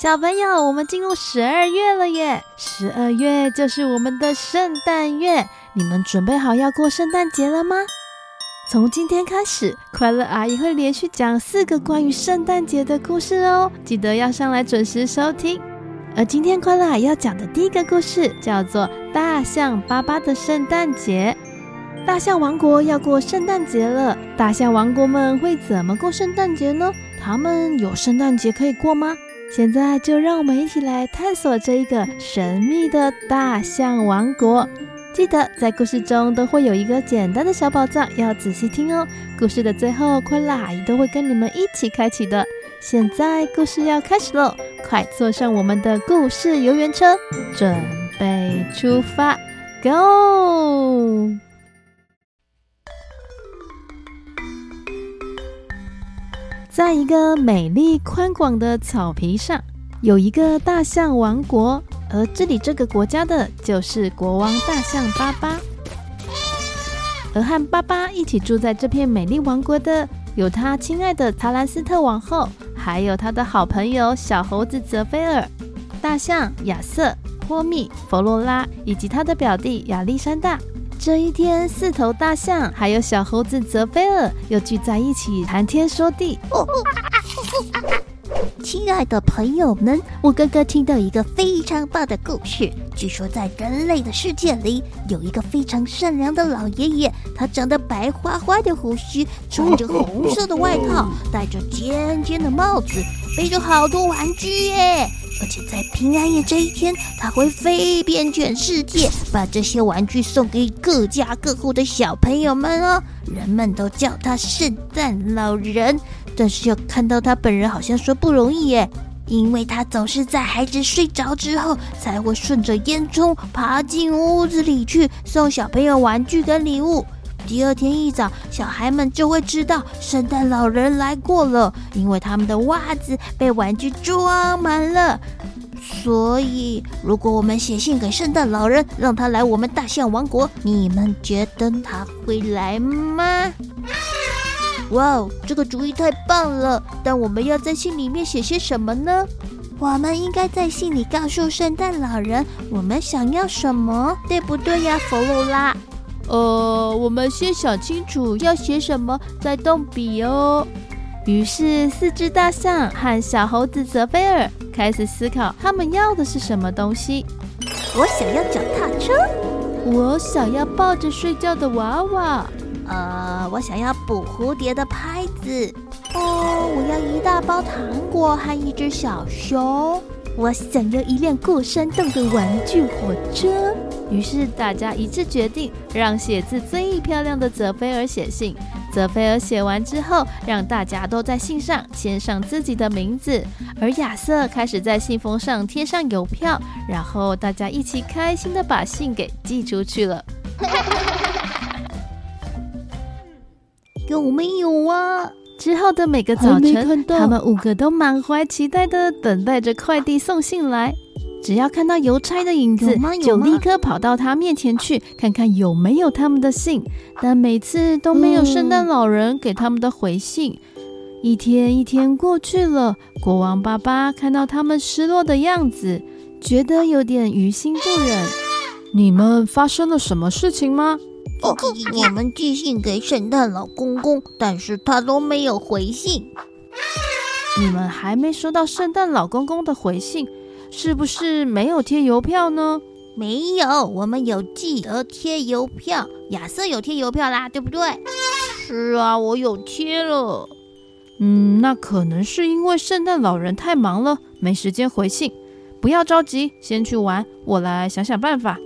小朋友，我们进入十二月了耶！十二月就是我们的圣诞月，你们准备好要过圣诞节了吗？从今天开始，快乐阿姨会连续讲四个关于圣诞节的故事哦，记得要上来准时收听。而今天快乐阿姨要讲的第一个故事叫做《大象巴巴的圣诞节》。大象王国要过圣诞节了，大象王国们会怎么过圣诞节呢？他们有圣诞节可以过吗？现在就让我们一起来探索这一个神秘的大象王国。记得在故事中都会有一个简单的小宝藏，要仔细听哦。故事的最后，快乐阿姨都会跟你们一起开启的。现在故事要开始喽，快坐上我们的故事游园车，准备出发，Go！在一个美丽宽广的草皮上，有一个大象王国，而治理这个国家的就是国王大象巴巴。而和巴巴一起住在这片美丽王国的，有他亲爱的查兰斯特王后，还有他的好朋友小猴子泽菲尔、大象亚瑟、波米、弗洛拉，以及他的表弟亚历山大。这一天，四头大象还有小猴子泽菲尔又聚在一起谈天说地。亲爱的朋友们，我刚刚听到一个非常棒的故事。据说在人类的世界里，有一个非常善良的老爷爷，他长得白花花的胡须，穿着红色的外套，戴着尖尖的帽子，背着好多玩具耶。而且在平安夜这一天，他会飞遍全世界，把这些玩具送给各家各户的小朋友们哦。人们都叫他圣诞老人，但是要看到他本人，好像说不容易耶，因为他总是在孩子睡着之后，才会顺着烟囱爬进屋子里去送小朋友玩具跟礼物。第二天一早，小孩们就会知道圣诞老人来过了，因为他们的袜子被玩具装满了。所以，如果我们写信给圣诞老人，让他来我们大象王国，你们觉得他会来吗？哇哦，这个主意太棒了！但我们要在信里面写些什么呢？我们应该在信里告诉圣诞老人我们想要什么，对不对呀，弗洛拉？呃，我们先想清楚要写什么，再动笔哦。于是，四只大象和小猴子泽菲尔开始思考，他们要的是什么东西。我想要脚踏车，我想要抱着睡觉的娃娃，呃，我想要捕蝴蝶的拍子，哦，我要一大包糖果和一只小熊。我想要一辆过山洞的玩具火车。于是大家一致决定，让写字最漂亮的泽菲尔写信。泽菲尔写完之后，让大家都在信上签上自己的名字。而亚瑟开始在信封上贴上邮票，然后大家一起开心的把信给寄出去了。有没有啊？之后的每个早晨，他们五个都满怀期待的等待着快递送信来。只要看到邮差的影子，就立刻跑到他面前去，看看有没有他们的信。但每次都没有圣诞老人给他们的回信。嗯。一天一天过去了，国王爸爸看到他们失落的样子，觉得有点于心不忍。你们发生了什么事情吗？哦，我们寄信给圣诞老公公，但是他都没有回信。你们还没收到圣诞老公公的回信，是不是没有贴邮票呢？没有，我们有记得贴邮票。亚瑟有贴邮票啦，对不对？是啊，我有贴了。嗯，那可能是因为圣诞老人太忙了，没时间回信。不要着急，先去玩，我来想想办法。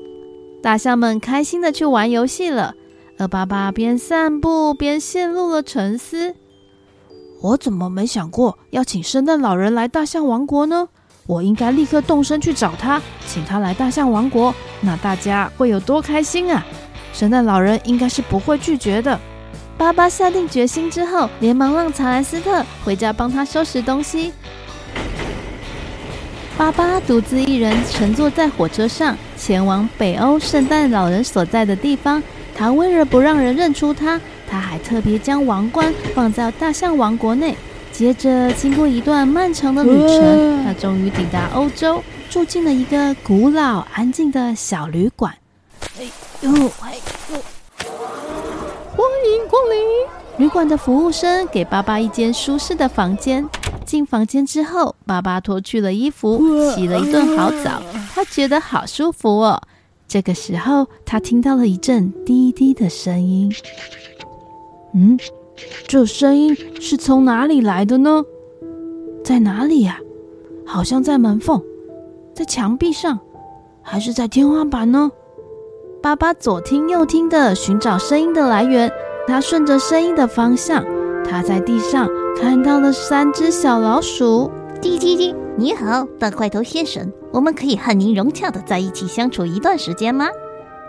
大象们开心地去玩游戏了，而巴巴边散步边陷入了沉思。我怎么没想过要请圣诞老人来大象王国呢？我应该立刻动身去找他，请他来大象王国，那大家会有多开心啊！圣诞老人应该是不会拒绝的。巴巴下定决心之后，连忙让查莱斯特回家帮他收拾东西。巴巴独自一人乘坐在火车上，前往北欧圣诞老人所在的地方。他为了不让人认出他，他还特别将王冠放在大象王国内。接着，经过一段漫长的旅程，他终于抵达欧洲，住进了一个古老安静的小旅馆。哎呦，哎呦！欢迎光临！旅馆的服务生给爸爸一间舒适的房间。进房间之后，爸爸脱去了衣服，洗了一顿好澡，他觉得好舒服哦。这个时候，他听到了一阵滴滴的声音。嗯。这声音是从哪里来的呢？在哪里呀？好像在门缝，在墙壁上，还是在天花板呢？爸爸左听右听的寻找声音的来源，他顺着声音的方向，他在地上看到了三只小老鼠。叽叽叽，你好，大块头先生，我们可以和您融洽的在一起相处一段时间吗？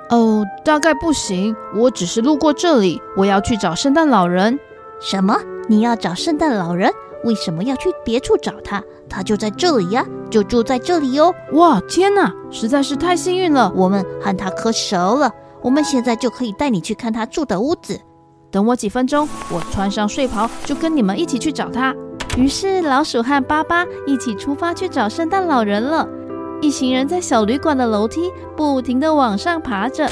哦，大概不行。我只是路过这里，我要去找圣诞老人。什么？你要找圣诞老人？为什么要去别处找他？他就在这里呀，就住在这里哟。哇，天哪，实在是太幸运了！我们和他可熟了，我们现在就可以带你去看他住的屋子。等我几分钟，我穿上睡袍，就跟你们一起去找他。于是，老鼠和巴巴一起出发去找圣诞老人了。一行人在小旅馆的楼梯不停的往上爬着。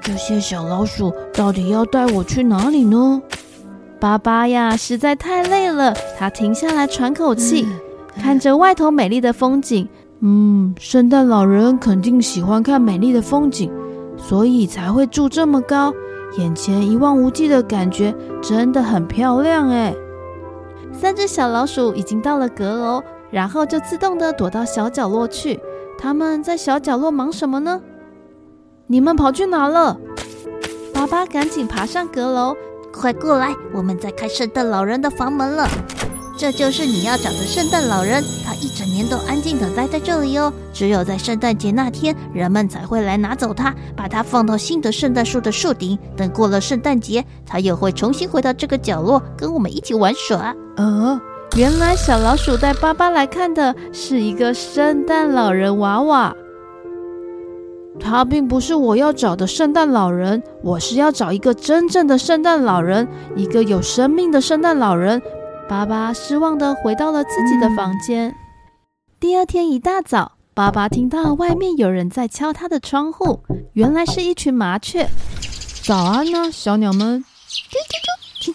这些小老鼠到底要带我去哪里呢？巴巴呀，实在太累了，他停下来喘口气，看着外头美丽的风景。嗯，圣诞老人肯定喜欢看美丽的风景，所以才会住这么高。眼前一望无际的感觉真的很漂亮哎。三只小老鼠已经到了阁楼。然后就自动地躲到小角落去。他们在小角落忙什么呢？你们跑去哪了？爸爸赶紧爬上阁楼，快过来！我们在开圣诞老人的房门了。这就是你要找的圣诞老人，他一整年都安静地待在这里哦。只有在圣诞节那天，人们才会来拿走它，把它放到新的圣诞树的树顶。等过了圣诞节，他又会重新回到这个角落，跟我们一起玩耍。呃。原来小老鼠带巴巴来看的是一个圣诞老人娃娃。他并不是我要找的圣诞老人，我是要找一个真正的圣诞老人，一个有生命的圣诞老人。巴巴失望的回到了自己的房间。嗯。第二天一大早，巴巴听到外面有人在敲他的窗户，原来是一群麻雀。早安呢，小鸟们。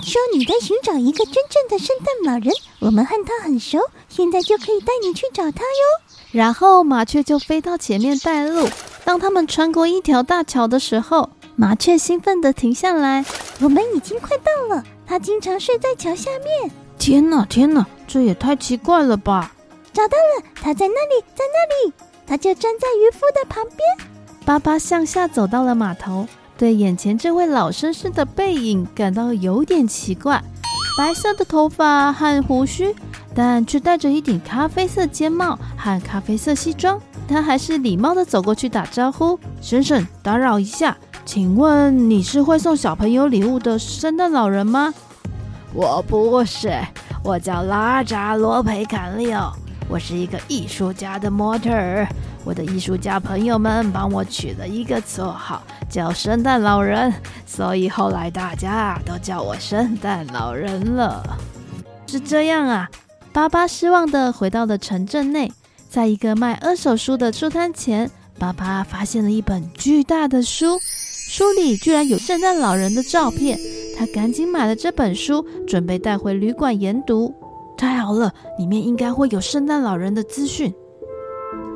说你在寻找一个真正的圣诞老人，我们和他很熟，现在就可以带你去找他哟。然后麻雀就飞到前面带路。当他们穿过一条大桥的时候，麻雀兴奋地停下来。我们已经快到了。他经常睡在桥下面。天哪，天哪，这也太奇怪了吧！找到了，他在那里，在那里，他就站在渔夫的旁边。巴巴向下走到了码头。对眼前这位老绅士的背影感到有点奇怪，白色的头发和胡须，但却戴着一顶咖啡色尖帽和咖啡色西装。他还是礼貌地走过去打招呼：“先生，打扰一下，请问你是会送小朋友礼物的圣诞老人吗？”“我不是，我叫拉扎罗培坎利奥，我是一个艺术家的模特儿。我的艺术家朋友们帮我取了一个绰号。”叫圣诞老人，所以后来大家都叫我圣诞老人了。是这样啊。巴巴失望地回到了城镇内，在一个卖二手书的书摊前，巴巴发现了一本巨大的书，书里居然有圣诞老人的照片。他赶紧买了这本书，准备带回旅馆研读。太好了，里面应该会有圣诞老人的资讯。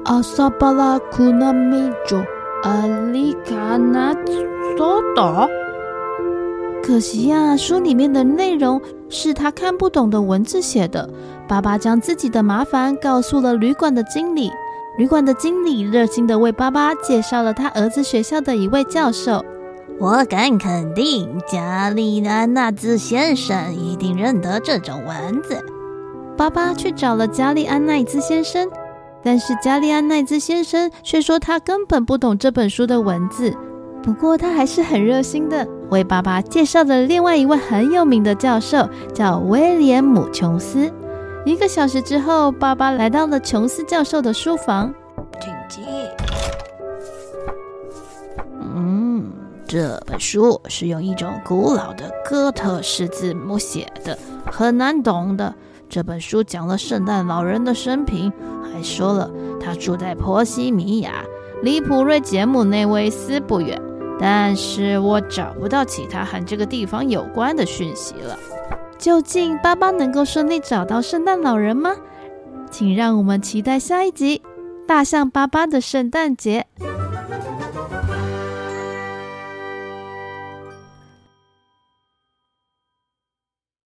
阿萨巴拉库纳米佐。阿里卡纳索朵，可惜呀、书里面的内容是他看不懂的文字写的。巴巴将自己的麻烦告诉了旅馆的经理，旅馆的经理热心的为巴巴介绍了他儿子学校的一位教授。我敢肯定，加利安纳兹先生一定认得这种文字。巴巴去找了加利安奈兹先生。但是加利安奈兹先生却说他根本不懂这本书的文字。不过他还是很热心的为爸爸介绍了另外一位很有名的教授，叫威廉姆·琼斯。一个小时之后，爸爸来到了琼斯教授的书房。请进。嗯，这本书是用一种古老的哥特式字母写的，很难懂的。这本书讲了圣诞老人的生平，还说了他住在波西米亚，离普瑞杰姆内维斯不远。但是我找不到其他和这个地方有关的讯息了。究竟巴巴能够顺利找到圣诞老人吗？请让我们期待下一集《大象巴巴的圣诞节》。